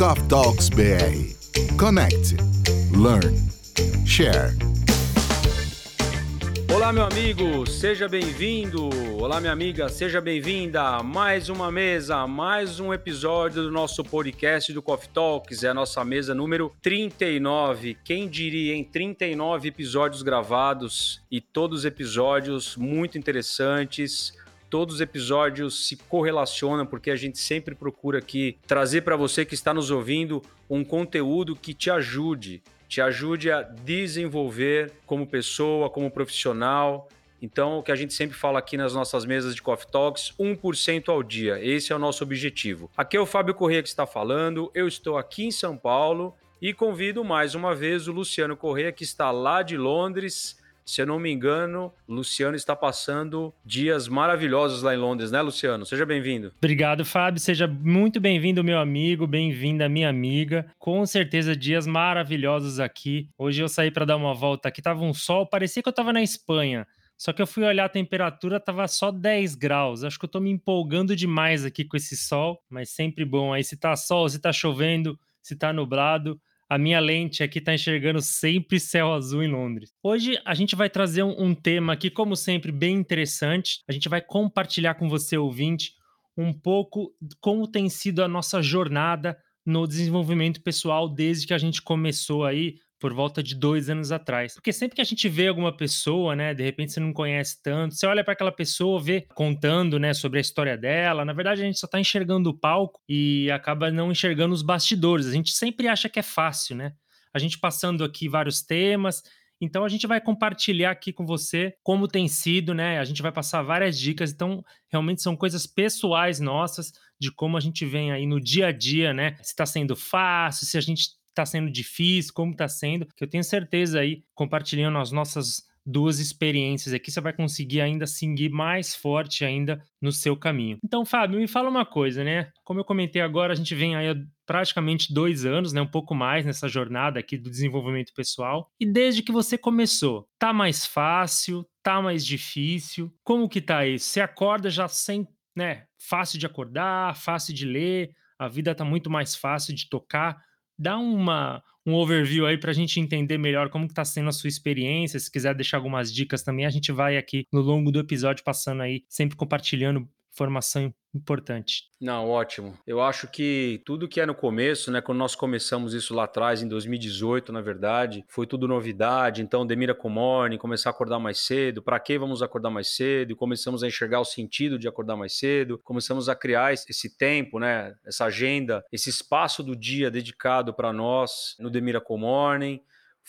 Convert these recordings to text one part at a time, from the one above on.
Coffee Talks BR. Connect, learn, share. Olá, meu amigo, seja bem-vindo. Olá, minha amiga, seja bem-vinda. Mais uma mesa, mais um episódio do nosso podcast do Coffee Talks. É a nossa mesa número 39. Quem diria, em 39 episódios gravados e todos episódios muito interessantes Todos os episódios se correlacionam porque a gente sempre procura aqui trazer para você que está nos ouvindo um conteúdo que te ajude, te ajude a desenvolver como pessoa, como profissional. Então, o que a gente sempre fala aqui nas nossas mesas de Coffee Talks, 1% ao dia. Esse é o nosso objetivo. Aqui é o Fábio Corrêa que está falando. Eu estou aqui em São Paulo e convido mais uma vez o Luciano Corrêa que está lá de Londres se eu não me engano, Luciano está passando dias maravilhosos lá em Londres, né, Luciano? Seja bem-vindo. Obrigado, Fábio. Seja muito bem-vindo, meu amigo, bem-vinda, minha amiga. Com certeza, dias maravilhosos aqui. Hoje eu saí para dar uma volta aqui, tava um sol, parecia que eu estava na Espanha. Só que eu fui olhar a temperatura, tava só 10 graus. Acho que eu tô me empolgando demais aqui com esse sol, mas sempre bom. Aí se tá sol, se tá chovendo, se tá nublado, a minha lente aqui está enxergando sempre céu azul em Londres. Hoje a gente vai trazer um, um, tema aqui, como sempre, bem interessante. A gente vai compartilhar com você, ouvinte, um pouco como tem sido a nossa jornada no desenvolvimento pessoal desde que a gente começou aí por volta de dois anos atrás. Porque sempre que a gente vê alguma pessoa, né, de repente você não conhece tanto, você olha para aquela pessoa, vê contando, né, sobre a história dela. Na verdade, a gente só está enxergando o palco e acaba não enxergando os bastidores. A gente sempre acha que é fácil, né? A gente passando aqui vários temas. Então a gente vai compartilhar aqui com você como tem sido, né? A gente vai passar várias dicas. Então, realmente são coisas pessoais nossas de como a gente vem aí no dia a dia, né? Se está sendo fácil, se a gente está sendo difícil, como está sendo, que eu tenho certeza aí, compartilhando as nossas duas experiências aqui, você vai conseguir ainda seguir mais forte ainda no seu caminho. Então, Fábio, me fala uma coisa, né? Como eu comentei agora, a gente vem aí praticamente dois anos, né? Um pouco mais nessa jornada aqui do desenvolvimento pessoal. E desde que você começou, tá mais fácil? Tá mais difícil? Como que tá isso? Você acorda já sem, né? Fácil de acordar, fácil de ler, a vida tá muito mais fácil de tocar dá uma, um overview aí para a gente entender melhor como está sendo a sua experiência. Se quiser deixar algumas dicas também, a gente vai aqui no longo do episódio passando aí, sempre compartilhando informação importante. Não, ótimo. Eu acho que tudo que é no começo, né, quando nós começamos isso lá atrás, em 2018, na verdade, foi tudo novidade. Então, Demira com morning, começar a acordar mais cedo. Para que vamos acordar mais cedo? Começamos a enxergar o sentido de acordar mais cedo. Começamos a criar esse tempo, né, essa agenda, esse espaço do dia dedicado para nós no Demira com morning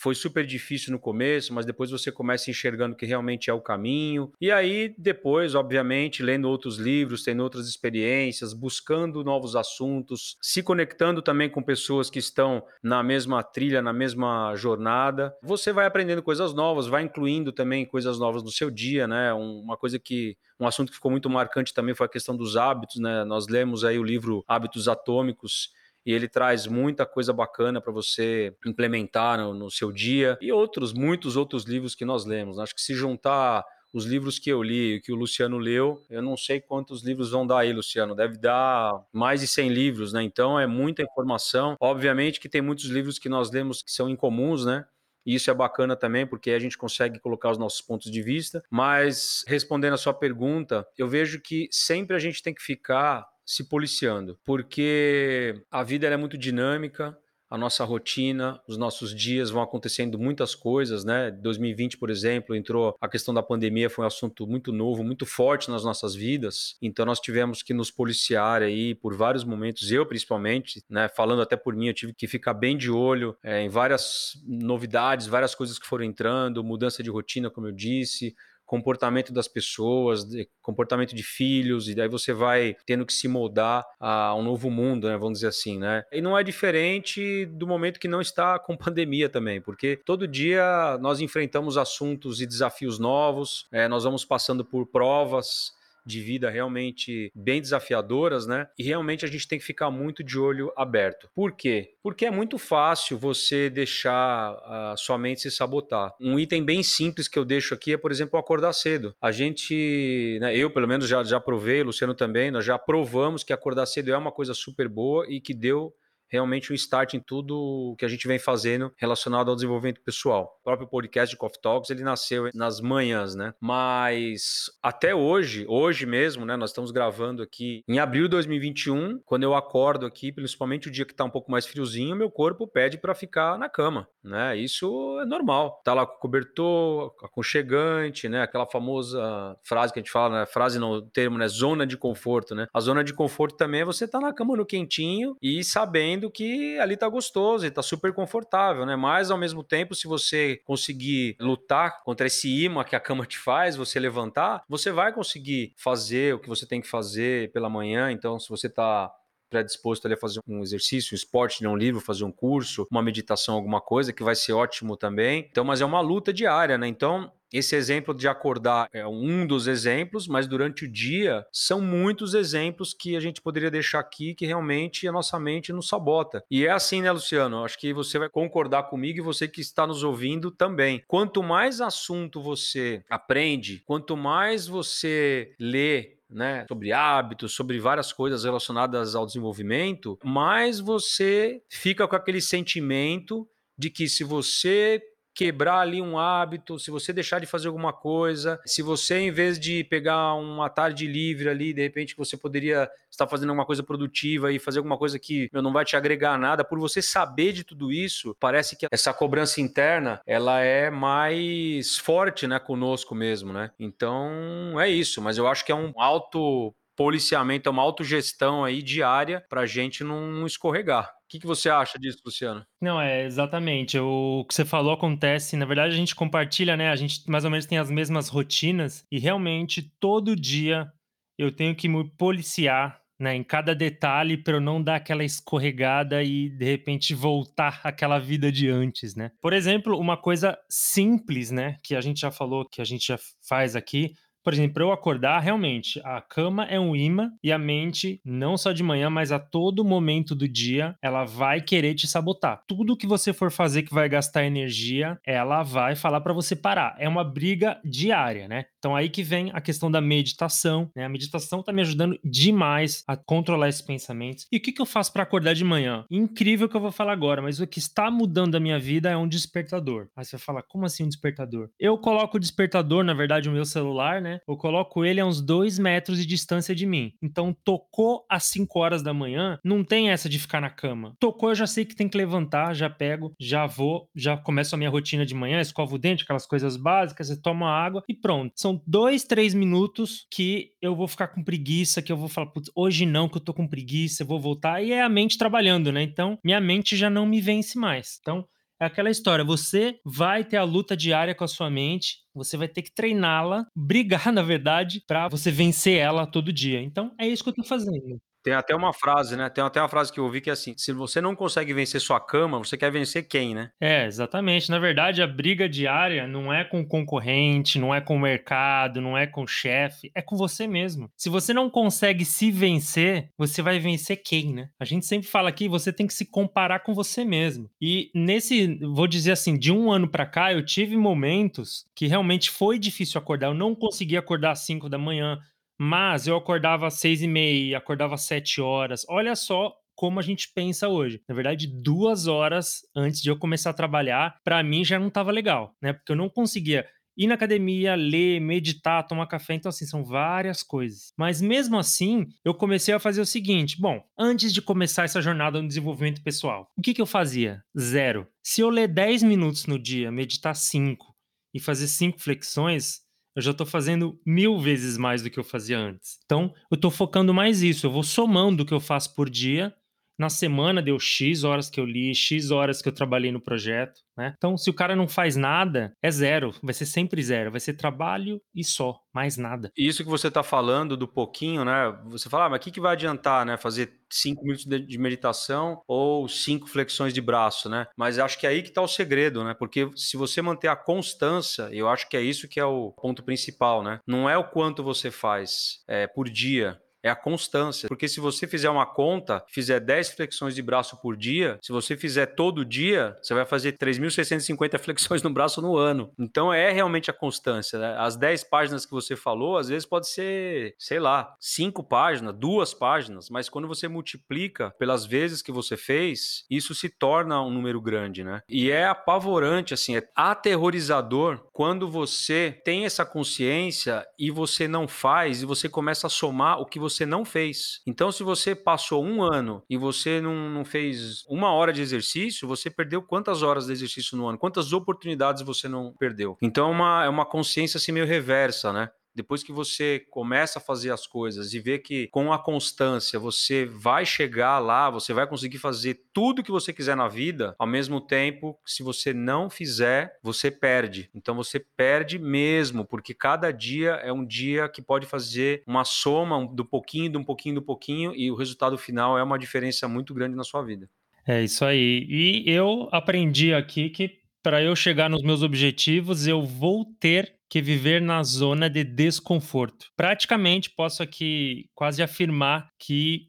foi super difícil no começo, mas depois você começa enxergando que realmente é o caminho. E aí, depois, obviamente, lendo outros livros, tendo outras experiências, buscando novos assuntos, se conectando também com pessoas que estão na mesma trilha, na mesma jornada, você vai aprendendo coisas novas, vai incluindo também coisas novas no seu dia, né? Uma coisa que um assunto que ficou muito marcante também foi a questão dos hábitos, né? Nós lemos aí o livro Hábitos Atômicos e ele traz muita coisa bacana para você implementar no, no, seu dia e outros, muitos outros livros que nós lemos. Acho que se juntar os livros que eu li e que o Luciano leu, eu não sei quantos livros vão dar aí, Luciano. Deve dar mais de 100 livros, né? Então é muita informação. Obviamente que tem muitos livros que nós lemos que são incomuns, né? E isso é bacana também, porque a gente consegue colocar os nossos pontos de vista. Mas, respondendo a sua pergunta, eu vejo que sempre a gente tem que ficar se policiando, porque a vida é muito dinâmica, a nossa rotina, os nossos dias vão acontecendo muitas coisas, né? 2020, por exemplo, entrou a questão da pandemia, foi um assunto muito novo, muito forte nas nossas vidas. Então nós tivemos que nos policiar aí por vários momentos, eu principalmente, né? Falando até por mim, eu tive que ficar bem de olho é, em várias novidades, várias coisas que foram entrando, mudança de rotina, como eu disse, comportamento das pessoas, comportamento de filhos, e daí você vai tendo que se moldar a um novo mundo, né, vamos dizer assim, né? E não é diferente do momento que não está com pandemia também, porque todo dia nós enfrentamos assuntos e desafios novos, é, nós vamos passando por provas, de vida realmente bem desafiadoras, né? E realmente a gente tem que ficar muito de olho aberto. Por quê? Porque é muito fácil você deixar a sua mente se sabotar. Um item bem simples que eu deixo aqui é, por exemplo, acordar cedo. A gente, né, eu pelo menos já, já provei, Luciano também, nós já provamos que acordar cedo é uma coisa super boa e que deu realmente um start em tudo que a gente vem fazendo relacionado ao desenvolvimento pessoal. O próprio podcast de Coffee Talks, ele nasceu nas manhãs, né? Mas até hoje, hoje mesmo, né, nós estamos gravando aqui em abril de 2021, quando eu acordo aqui, principalmente o dia que está um pouco mais friozinho, meu corpo pede para ficar na cama, né? Isso é normal. Tá lá com cobertor, aconchegante, né? Aquela famosa frase que a gente fala, né? Frase no termo, né? Zona de conforto, né? A zona de conforto também é você tá na cama no quentinho e sabendo que ali tá gostoso e tá super confortável, né? Mas ao mesmo tempo, se você conseguir lutar contra esse imã que a cama te faz, você levantar, você vai conseguir fazer o que você tem que fazer pela manhã. Então, se você tá predisposto ali a fazer um exercício, um esporte, ler um livro, fazer um curso, uma meditação, alguma coisa, que vai ser ótimo também. Então, mas é uma luta diária, né? Então, esse exemplo de acordar é um dos exemplos, mas durante o dia são muitos exemplos que a gente poderia deixar aqui que realmente a nossa mente nos sabota. E é assim, né, Luciano? Acho que você vai concordar comigo e você que está nos ouvindo também. Quanto mais assunto você aprende, quanto mais você lê, né, sobre hábitos, sobre várias coisas relacionadas ao desenvolvimento, mais você fica com aquele sentimento de que se você quebrar ali um hábito, se você deixar de fazer alguma coisa, se você, em vez de pegar uma tarde livre ali, de repente você poderia estar fazendo alguma coisa produtiva e fazer alguma coisa que meu, não vai te agregar nada, por você saber de tudo isso, parece que essa cobrança interna, ela é mais forte, né, conosco mesmo, né? Então, é isso, mas eu acho que é um alto policiamento, é uma autogestão aí diária para a gente não escorregar. O que, que você acha disso, Luciano? Não, é exatamente. O que você falou acontece. Na verdade, a gente compartilha, né? A gente mais ou menos tem as mesmas rotinas e realmente todo dia eu tenho que me policiar né, em cada detalhe para eu não dar aquela escorregada e de repente voltar àquela vida de antes, né? Por exemplo, uma coisa simples, né, que a gente já falou, que a gente já faz aqui, por exemplo, para eu acordar, realmente, a cama é um imã e a mente, não só de manhã, mas a todo momento do dia, ela vai querer te sabotar. Tudo que você for fazer que vai gastar energia, ela vai falar para você parar. É uma briga diária, né? Então aí que vem a questão da meditação, né? A meditação tá me ajudando demais a controlar esses pensamentos. E o que, que eu faço para acordar de manhã? Incrível que eu vou falar agora, mas o que está mudando a minha vida é um despertador. Aí você vai falar, como assim um despertador? Eu coloco o despertador, na verdade, o meu celular, né? Eu coloco ele a uns dois metros de distância de mim. Então, tocou às 5 horas da manhã, não tem essa de ficar na cama. Tocou, eu já sei que tem que levantar, já pego, já vou, já começo a minha rotina de manhã, escovo o dente, aquelas coisas básicas, tomo água e pronto. São são dois, três minutos que eu vou ficar com preguiça, que eu vou falar, putz, hoje não, que eu tô com preguiça, eu vou voltar. E é a mente trabalhando, né? Então, minha mente já não me vence mais. Então, é aquela história, você vai ter a luta diária com a sua mente, você vai ter que treiná-la, brigar, na verdade, para você vencer ela todo dia. Então, é isso que eu tô fazendo. Tem até uma frase, né? Tem até uma frase que eu ouvi que é assim: se você não consegue vencer sua cama, você quer vencer quem, né? É, exatamente. Na verdade, a briga diária não é com o concorrente, não é com o mercado, não é com o chefe, é com você mesmo. Se você não consegue se vencer, você vai vencer quem, né? A gente sempre fala aqui, você tem que se comparar com você mesmo. E nesse, vou dizer assim, de um ano para cá, eu tive momentos que realmente foi difícil acordar. Eu não conseguia acordar às 5 da manhã, mas eu acordava às seis e meia, acordava às sete horas. Olha só como a gente pensa hoje. Na verdade, duas horas antes de eu começar a trabalhar, para mim já não estava legal, né? Porque eu não conseguia ir na academia, ler, meditar, tomar café. Então, assim, são várias coisas. Mas mesmo assim, eu comecei a fazer o seguinte: bom, antes de começar essa jornada no desenvolvimento pessoal, o que, que eu fazia? Zero. Se eu ler 10 minutos no dia, meditar 5 e fazer 5 flexões, eu já estou fazendo mil vezes mais do que eu fazia antes. Então, eu estou focando mais isso. Eu vou somando o que eu faço por dia na semana deu X horas que eu li, X horas que eu trabalhei no projeto, né? Então, se o cara não faz nada, é zero. Vai ser sempre zero. Vai ser trabalho e só, mais nada. Isso que você está falando do pouquinho, né? Você fala, ah, mas o que, que vai adiantar, né? Fazer cinco minutos de meditação ou cinco flexões de braço, né? Mas acho que é aí que está o segredo, né? Porque se você manter a constância, eu acho que é isso que é o ponto principal, né? Não é o quanto você faz é, por dia, é a constância. Porque se você fizer uma conta, fizer 10 flexões de braço por dia, se você fizer todo dia, você vai fazer 3.650 flexões no braço no ano. Então é realmente a constância. Né? As 10 páginas que você falou, às vezes pode ser, sei lá, 5 páginas, duas páginas, mas quando você multiplica pelas vezes que você fez, isso se torna um número grande, né? E é apavorante, assim, é aterrorizador quando você tem essa consciência e você não faz e você começa a somar o que você não fez. Então, se você passou um ano e você não, não fez uma hora de exercício, você perdeu quantas horas de exercício no ano? Quantas oportunidades você não perdeu? Então, é uma, é uma consciência assim meio reversa, né? Depois que você começa a fazer as coisas e vê que com a constância você vai chegar lá, você vai conseguir fazer tudo que você quiser na vida, ao mesmo tempo, se você não fizer, você perde. Então você perde mesmo, porque cada dia é um dia que pode fazer uma soma do pouquinho, do pouquinho, do pouquinho, e o resultado final é uma diferença muito grande na sua vida. É isso aí. E eu aprendi aqui que para eu chegar nos meus objetivos, eu vou ter que viver na zona de desconforto. Praticamente posso aqui quase afirmar que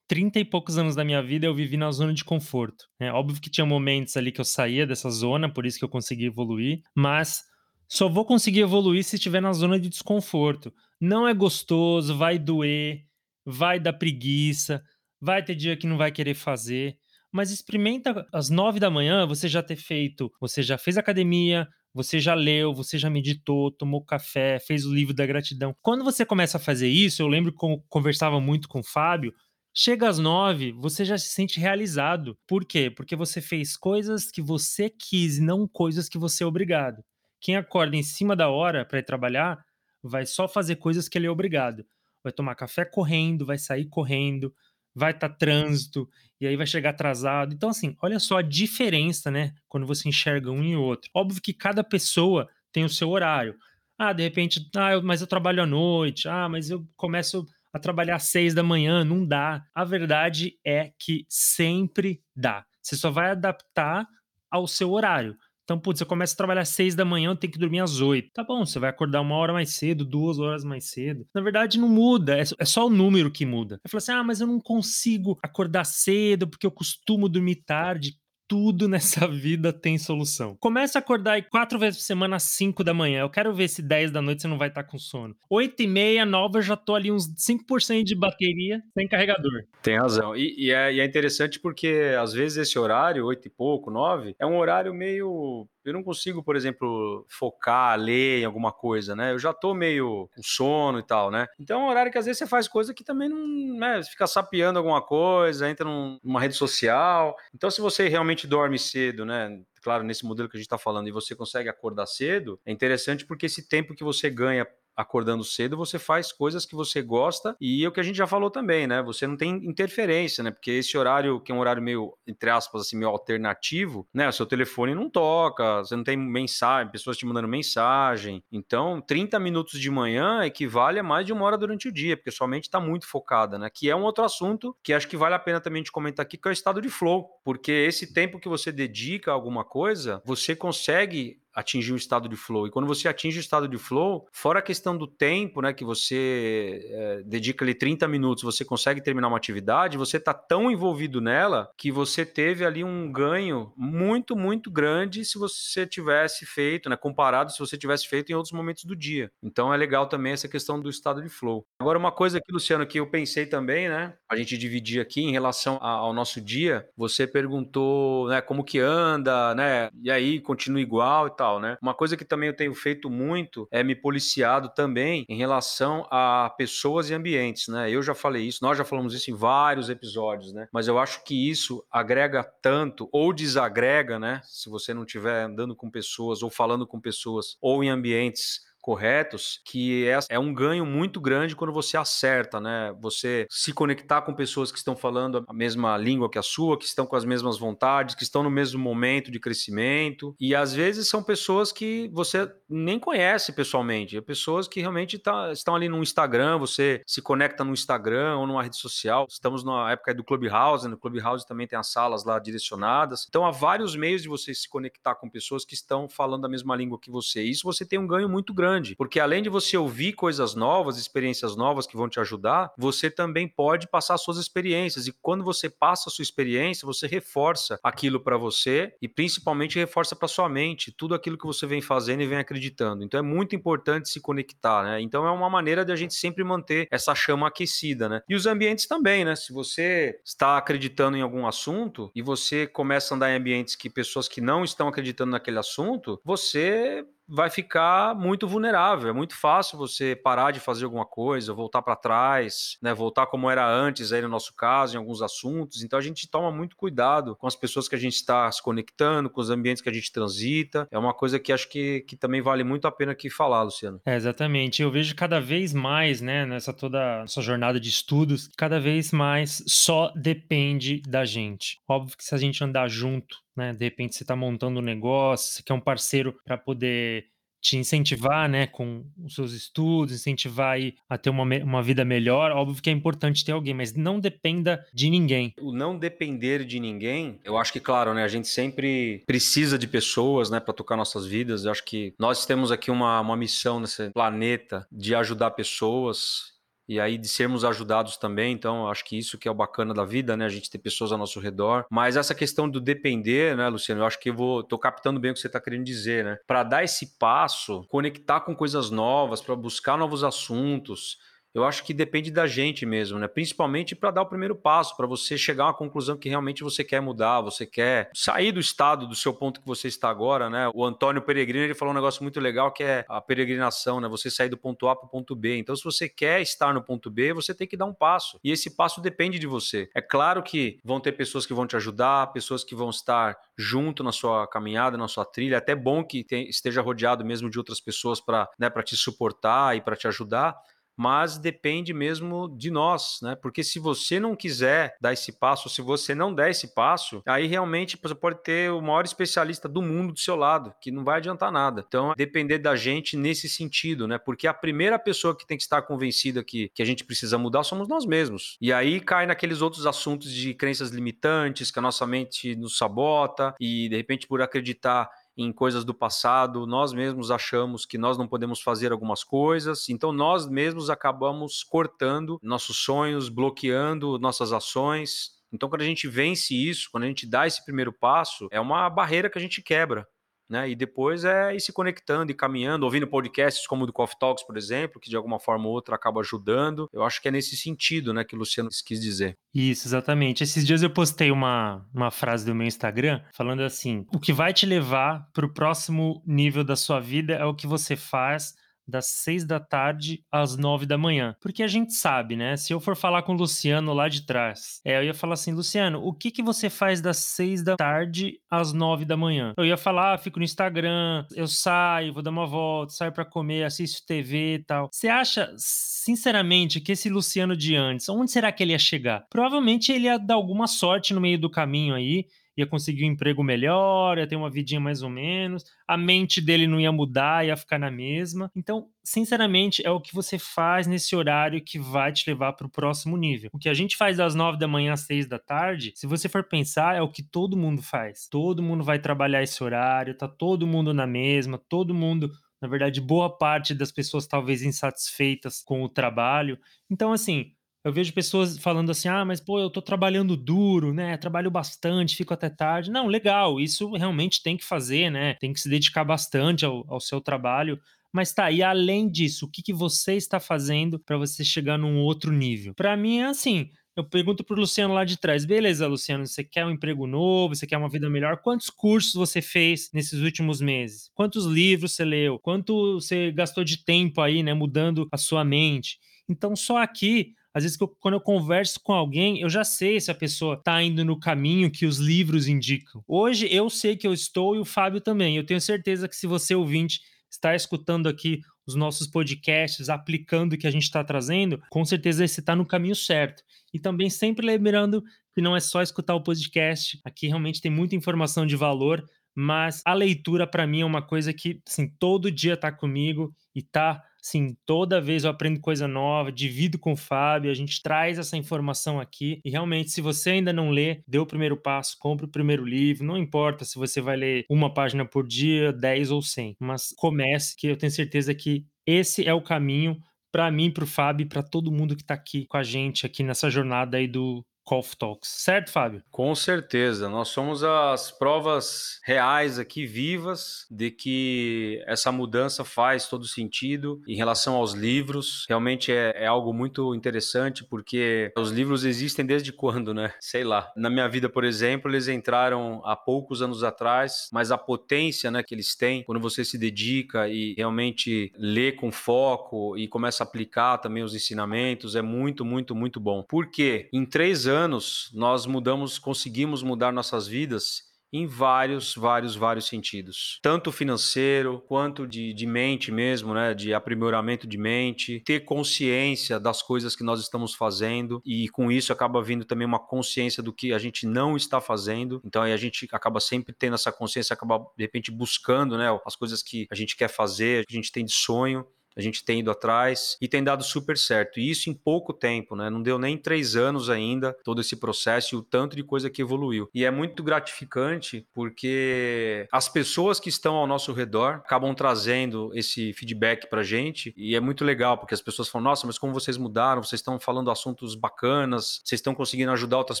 30 e poucos anos da minha vida eu vivi na zona de conforto. É óbvio que tinha momentos ali que eu saía dessa zona, por isso que eu consegui evoluir, mas só vou conseguir evoluir se estiver na zona de desconforto. Não é gostoso, vai doer, vai dar preguiça, vai ter dia que não vai querer fazer, mas experimenta às nove da manhã você já ter feito, você já fez academia, você já leu, você já meditou, tomou café, fez o livro da gratidão. Quando você começa a fazer isso, eu lembro que conversava muito com o Fábio. Chega às nove, você já se sente realizado. Por quê? Porque você fez coisas que você quis não coisas que você é obrigado. Quem acorda em cima da hora para ir trabalhar vai só fazer coisas que ele é obrigado. Vai tomar café correndo, vai sair correndo, vai estar tá trânsito, e aí vai chegar atrasado. Então, assim, olha só a diferença, né? Quando você enxerga um e outro. Óbvio que cada pessoa tem o seu horário. Ah, de repente, ah, eu, mas eu trabalho à noite. Ah, mas eu começo a trabalhar às seis da manhã. Não dá. A verdade é que sempre dá. Você só vai adaptar ao seu horário. Então, putz, você começa a trabalhar às seis da manhã, tem que dormir às oito. Tá bom, você vai acordar uma hora mais cedo, duas horas mais cedo. Na verdade, não muda, é, é só o número que muda. Eu falo assim, ah, mas eu não consigo acordar cedo porque eu costumo dormir tarde tudo nessa vida tem solução. Começa a acordar aí quatro vezes por semana às 5 da manhã. Eu quero ver se 10 da noite você não vai estar com sono. 8 e meia, 9, eu já tô ali uns 5% de bateria sem carregador. Tem razão. E, e, é, e, é, interessante porque às vezes esse horário, 8 e pouco, 9, é um horário meio eu não consigo, por exemplo, focar, ler em alguma coisa, né? Eu já tô meio com sono e tal, né? Então é um horário que às vezes você faz coisa que também não, né? Você fica sapeando alguma coisa, entra numa rede social. Então, se você realmente dorme cedo, né? Claro, nesse modelo que a gente está falando, e você consegue acordar cedo, é interessante porque esse tempo que você ganha acordando cedo, você faz coisas que você gosta e é o que a gente já falou também, né? Você não tem interferência, né? Porque esse horário, que é um horário meio, entre aspas, assim, meio alternativo, né? O seu telefone não toca, você não tem mensagem, pessoas te mandando mensagem. Então, 30 minutos de manhã equivale a mais de uma hora durante o dia, porque sua mente está muito focada, né? Que é um outro assunto que acho que vale a pena também de comentar aqui, que é o estado de flow. Porque esse tempo que você dedica a alguma coisa, você consegue atingir um estado de flow. E quando você atinge o estado de flow, fora a questão do tempo, né, que você é, dedica ali 30 minutos, você consegue terminar uma atividade, você está tão envolvido nela que você teve ali um ganho muito, muito grande se você tivesse feito, né, comparado se você tivesse feito em outros momentos do dia. Então é legal também essa questão do estado de flow. Agora uma coisa aqui, Luciano, que eu pensei também, né, a gente dividir aqui em relação ao nosso dia, você perguntou, né, como que anda, né, e aí continua igual e tal, né? Uma coisa que também eu tenho feito muito é me policiado também em relação a pessoas e ambientes, né? Eu já falei isso, nós já falamos isso em vários episódios, né? Mas eu acho que isso agrega tanto ou desagrega, né? Se você não estiver andando com pessoas ou falando com pessoas ou em ambientes corretos, que é, é um ganho muito grande quando você acerta, né? Você se conectar com pessoas que estão falando a mesma língua que a sua, que estão com as mesmas vontades, que estão no mesmo momento de crescimento. E às vezes são pessoas que você nem conhece pessoalmente, é pessoas que realmente tá, estão ali no Instagram, você se conecta no Instagram ou numa rede social. Estamos na época do Clubhouse, no Clubhouse também tem as salas lá direcionadas. Então há vários meios de você se conectar com pessoas que estão falando a mesma língua que você. Isso você tem um ganho muito grande grande, porque além de você ouvir coisas novas, experiências novas que vão te ajudar, você também pode passar suas experiências e quando você passa a sua experiência, você reforça aquilo para você e principalmente reforça para sua mente tudo aquilo que você vem fazendo e vem acreditando. Então é muito importante se conectar, né? Então é uma maneira de a gente sempre manter essa chama aquecida, né? E os ambientes também, né? Se você está acreditando em algum assunto e você começa a andar em ambientes que pessoas que não estão acreditando naquele assunto, você vai ficar muito vulnerável. É muito fácil você parar de fazer alguma coisa, voltar para trás, né? Voltar como era antes aí no nosso caso, em alguns assuntos. Então a gente toma muito cuidado com as pessoas que a gente está se conectando, com os ambientes que a gente transita. É uma coisa que acho que, que também vale muito a pena aqui falar, Luciano. É, exatamente. Eu vejo cada vez mais, né, nessa toda essa jornada de estudos, cada vez mais só depende da gente. Óbvio que se a gente andar junto né? De repente você está montando um negócio, você quer um parceiro para poder te incentivar, né, com os seus estudos, incentivar aí a ter uma, uma vida melhor. Óbvio que é importante ter alguém, mas não dependa de ninguém. O não depender de ninguém, eu acho que, claro, né, a gente sempre precisa de pessoas, né, para tocar nossas vidas. Eu acho que nós temos aqui uma, uma missão nesse planeta de ajudar pessoas e aí de sermos ajudados também. Então, acho que isso que é o bacana da vida, né? A gente ter pessoas ao nosso redor. Mas essa questão do depender, né, Luciano? Eu acho que eu vou tô captando bem o que você está querendo dizer, né? Para dar esse passo, conectar com coisas novas, para buscar novos assuntos eu acho que depende da gente mesmo, né? Principalmente para dar o primeiro passo, para você chegar a uma conclusão que realmente você quer mudar, você quer sair do estado do seu ponto que você está agora, né? O Antônio Peregrino ele falou um negócio muito legal que é a peregrinação, né? Você sair do ponto A para o ponto B. Então, se você quer estar no ponto B, você tem que dar um passo. E esse passo depende de você. É claro que vão ter pessoas que vão te ajudar, pessoas que vão estar junto na sua caminhada, na sua trilha. É até bom que esteja rodeado mesmo de outras pessoas para né, te suportar e para te ajudar mas depende mesmo de nós, né? Porque se você não quiser dar esse passo, se você não der esse passo, aí realmente você pode ter o maior especialista do mundo do seu lado, que não vai adiantar nada. Então, depender da gente nesse sentido, né? Porque a primeira pessoa que tem que estar convencida que, que a gente precisa mudar somos nós mesmos. E aí cai naqueles outros assuntos de crenças limitantes que a nossa mente nos sabota e de repente por acreditar em coisas do passado, nós mesmos achamos que nós não podemos fazer algumas coisas, então nós mesmos acabamos cortando nossos sonhos, bloqueando nossas ações. Então, quando a gente vence isso, quando a gente dá esse primeiro passo, é uma barreira que a gente quebra né? E depois é ir se conectando e caminhando, ouvindo podcasts como o do Coffee Talks, por exemplo, que de alguma forma ou outra acaba ajudando. Eu acho que é nesse sentido, né, que o Luciano quis dizer. Isso, exatamente. Esses dias eu postei uma, uma frase do meu Instagram falando assim: o que vai te levar para o próximo nível da sua vida é o que você faz das seis da tarde às nove da manhã. Porque a gente sabe, né? Se eu for falar com o Luciano lá de trás, é, eu ia falar assim, Luciano, o que que você faz das seis da tarde às nove da manhã? Eu ia falar, ah, fico no Instagram, eu saio, vou dar uma volta, saio para comer, assisto TV e tal. Você acha, sinceramente, que esse Luciano de antes, onde será que ele ia chegar? Provavelmente ele ia dar alguma sorte no meio do caminho aí, ia conseguir um emprego melhor, ia ter uma vidinha mais ou menos, a mente dele não ia mudar, ia ficar na mesma. Então, sinceramente, é o que você faz nesse horário que vai te levar para o próximo nível. O que a gente faz das nove da manhã às seis da tarde, se você for pensar, é o que todo mundo faz. Todo mundo vai trabalhar esse horário, tá todo mundo na mesma, todo mundo na verdade, boa parte das pessoas talvez insatisfeitas com o trabalho. Então, assim, eu vejo pessoas falando assim: ah, mas pô, eu tô trabalhando duro, né? Trabalho bastante, fico até tarde. Não, legal, isso realmente tem que fazer, né? Tem que se dedicar bastante ao, ao seu trabalho. Mas tá, e além disso, o que, que você está fazendo para você chegar num outro nível? Para mim é assim. Eu pergunto pro Luciano lá de trás, beleza, Luciano, você quer um emprego novo, você quer uma vida melhor? Quantos cursos você fez nesses últimos meses? Quantos livros você leu? Quanto você gastou de tempo aí, né, mudando a sua mente? Então, só aqui às vezes, quando eu converso com alguém, eu já sei se a pessoa está indo no caminho que os livros indicam. Hoje, eu sei que eu estou e o Fábio também. Eu tenho certeza que se você, ouvinte, está escutando aqui os nossos podcasts, aplicando o que a gente está trazendo, com certeza você está no caminho certo. E também sempre lembrando que não é só escutar o podcast, aqui realmente tem muita informação de valor, mas a leitura para mim é uma coisa que assim, todo dia está comigo e está Sim, toda vez eu aprendo coisa nova, divido com o Fábio, a gente traz essa informação aqui. E realmente, se você ainda não lê, dê o primeiro passo, compre o primeiro livro. Não importa se você vai ler uma página por dia, 10 ou 100, mas comece, que eu tenho certeza que esse é o caminho para mim, para o Fábio, para todo mundo que está aqui com a gente aqui nessa jornada aí do Golf Talks, certo, Fábio? Com certeza, nós somos as provas reais aqui, vivas, de que essa mudança faz todo sentido. Em relação aos livros, realmente é, é, algo muito interessante, porque os livros existem desde quando, né? Sei lá. Na minha vida, por exemplo, eles entraram há poucos anos atrás, mas a potência né, que eles têm, quando você se dedica e realmente lê com foco e começa a aplicar também os ensinamentos, é muito, muito, muito bom. Porque em três anos, anos, nós mudamos, conseguimos mudar nossas vidas em vários, vários, vários sentidos. Tanto financeiro, quanto de, de mente mesmo, né? De aprimoramento de mente, ter consciência das coisas que nós estamos fazendo e com isso acaba vindo também uma consciência do que a gente não está fazendo. Então aí a gente acaba sempre tendo essa consciência, acaba de repente buscando, né? As coisas que a gente quer fazer, que a gente tem de sonho a gente tem ido atrás e tem dado super certo. E isso em pouco tempo, né? Não deu nem três anos ainda todo esse processo e o tanto de coisa que evoluiu. E é muito gratificante porque as pessoas que estão ao nosso redor acabam trazendo esse feedback pra gente e é muito legal porque as pessoas falam: nossa, mas como vocês mudaram, vocês estão falando assuntos bacanas, vocês estão conseguindo ajudar outras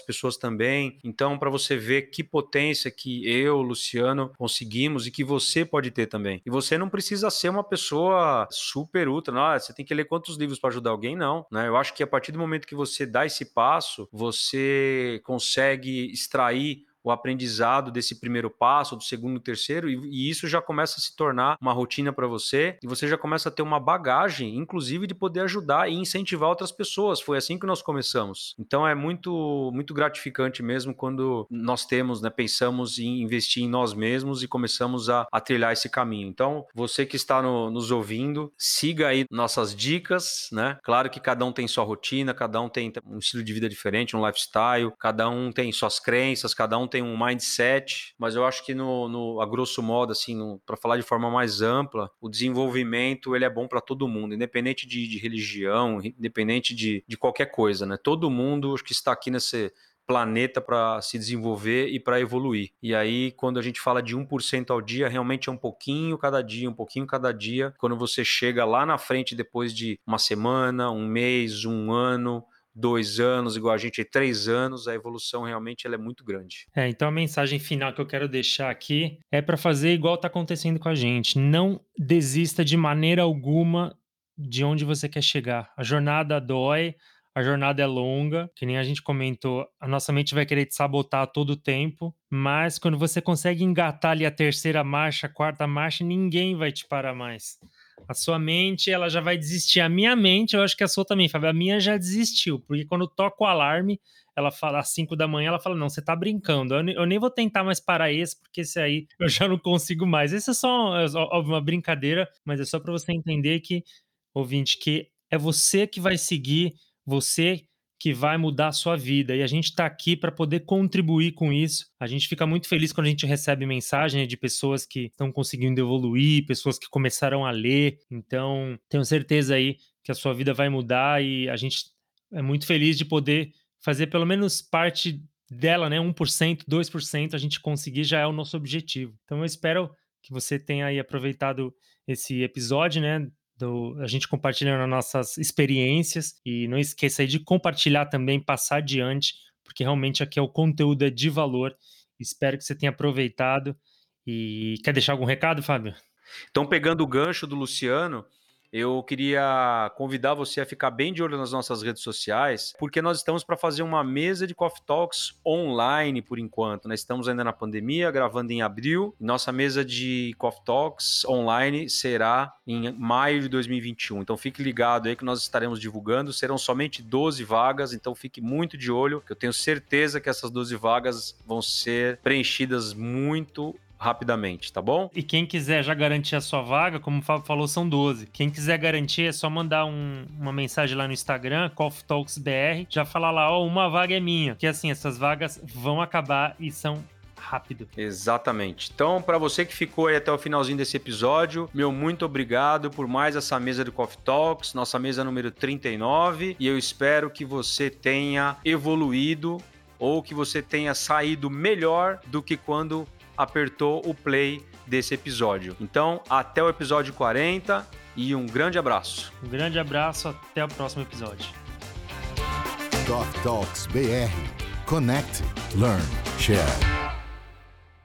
pessoas também. Então, para você ver que potência que eu, Luciano, conseguimos e que você pode ter também. E você não precisa ser uma pessoa super super ultra, não, você tem que ler quantos livros para ajudar alguém, não. Né? Eu acho que a partir do momento que você dá esse passo, você consegue extrair o aprendizado desse primeiro passo, do segundo, terceiro, e, e isso já começa a se tornar uma rotina para você, e você já começa a ter uma bagagem, inclusive de poder ajudar e incentivar outras pessoas. Foi assim que nós começamos. Então é muito, muito gratificante mesmo quando nós temos, né, pensamos em investir em nós mesmos e começamos a, a trilhar esse caminho. Então, você que está no, nos ouvindo, siga aí nossas dicas, né? Claro que cada um tem sua rotina, cada um tem um estilo de vida diferente, um lifestyle, cada um tem suas crenças, cada um tem um mindset, mas eu acho que no, no a grosso modo, assim, para falar de forma mais ampla, o desenvolvimento ele é bom para todo mundo, independente de, de religião, independente de, de qualquer coisa, né? Todo mundo que está aqui nesse planeta para se desenvolver e para evoluir. E aí, quando a gente fala de 1% ao dia, realmente é um pouquinho cada dia, um pouquinho cada dia. Quando você chega lá na frente, depois de uma semana, um mês, um ano, dois anos, igual a gente, três anos, a evolução realmente ela é muito grande. É, então a mensagem final que eu quero deixar aqui é para fazer igual está acontecendo com a gente. Não desista de maneira alguma de onde você quer chegar. A jornada dói, a jornada é longa, que nem a gente comentou, a nossa mente vai querer te sabotar a todo tempo, mas quando você consegue engatar ali a terceira marcha, a quarta marcha, ninguém vai te parar mais. A sua mente, ela já vai desistir. A minha mente, eu acho que a sua também, Fábio. A minha já desistiu, porque quando toca o alarme, ela fala às 5 da manhã, ela fala: Não, você tá brincando. Eu, eu, nem vou tentar mais parar esse, porque esse aí eu já não consigo mais. Esse é só é, uma brincadeira, mas é só para você entender que, ouvinte, que é você que vai seguir, você que vai mudar a sua vida. E a gente está aqui para poder contribuir com isso. A gente fica muito feliz quando a gente recebe mensagem de pessoas que estão conseguindo evoluir, pessoas que começaram a ler. Então, tenho certeza aí que a sua vida vai mudar e a gente é muito feliz de poder fazer pelo menos parte dela, né? 1%, 2%, a gente conseguir já é o nosso objetivo. Então, eu espero que você tenha aí aproveitado esse episódio, né? Do, a gente compartilhando nossas experiências e não esqueça aí de compartilhar também, passar adiante, porque realmente aqui é o conteúdo é de valor. Espero que você tenha aproveitado. E quer deixar algum recado, Fábio? Então, pegando o gancho do Luciano, eu queria convidar você a ficar bem de olho nas nossas redes sociais, porque nós estamos para fazer uma mesa de Coffee Talks online por enquanto. Nós estamos ainda na pandemia, gravando em abril. Nossa mesa de Coffee Talks online será em maio de 2021. Então fique ligado aí que nós estaremos divulgando. Serão somente 12 vagas, então fique muito de olho, que eu tenho certeza que essas 12 vagas vão ser preenchidas muito rapidamente, tá bom? E quem quiser já garantir a sua vaga, como o Fábio falou, são 12. Quem quiser garantir é só mandar um, uma mensagem lá no Instagram, Coffee Talks BR, já falar lá, ó, oh, uma vaga é minha. Que assim, essas vagas vão acabar e são rápido. Exatamente. Então, para você que ficou aí até o finalzinho desse episódio, meu muito obrigado por mais essa mesa do Coffee Talks, nossa mesa número 39, e eu espero que você tenha evoluído ou que você tenha saído melhor do que quando apertou o play desse episódio. Então, até o episódio 40 e um grande abraço. Um grande abraço, até o próximo episódio. Coffee Talks BR. Connect, Learn, Share.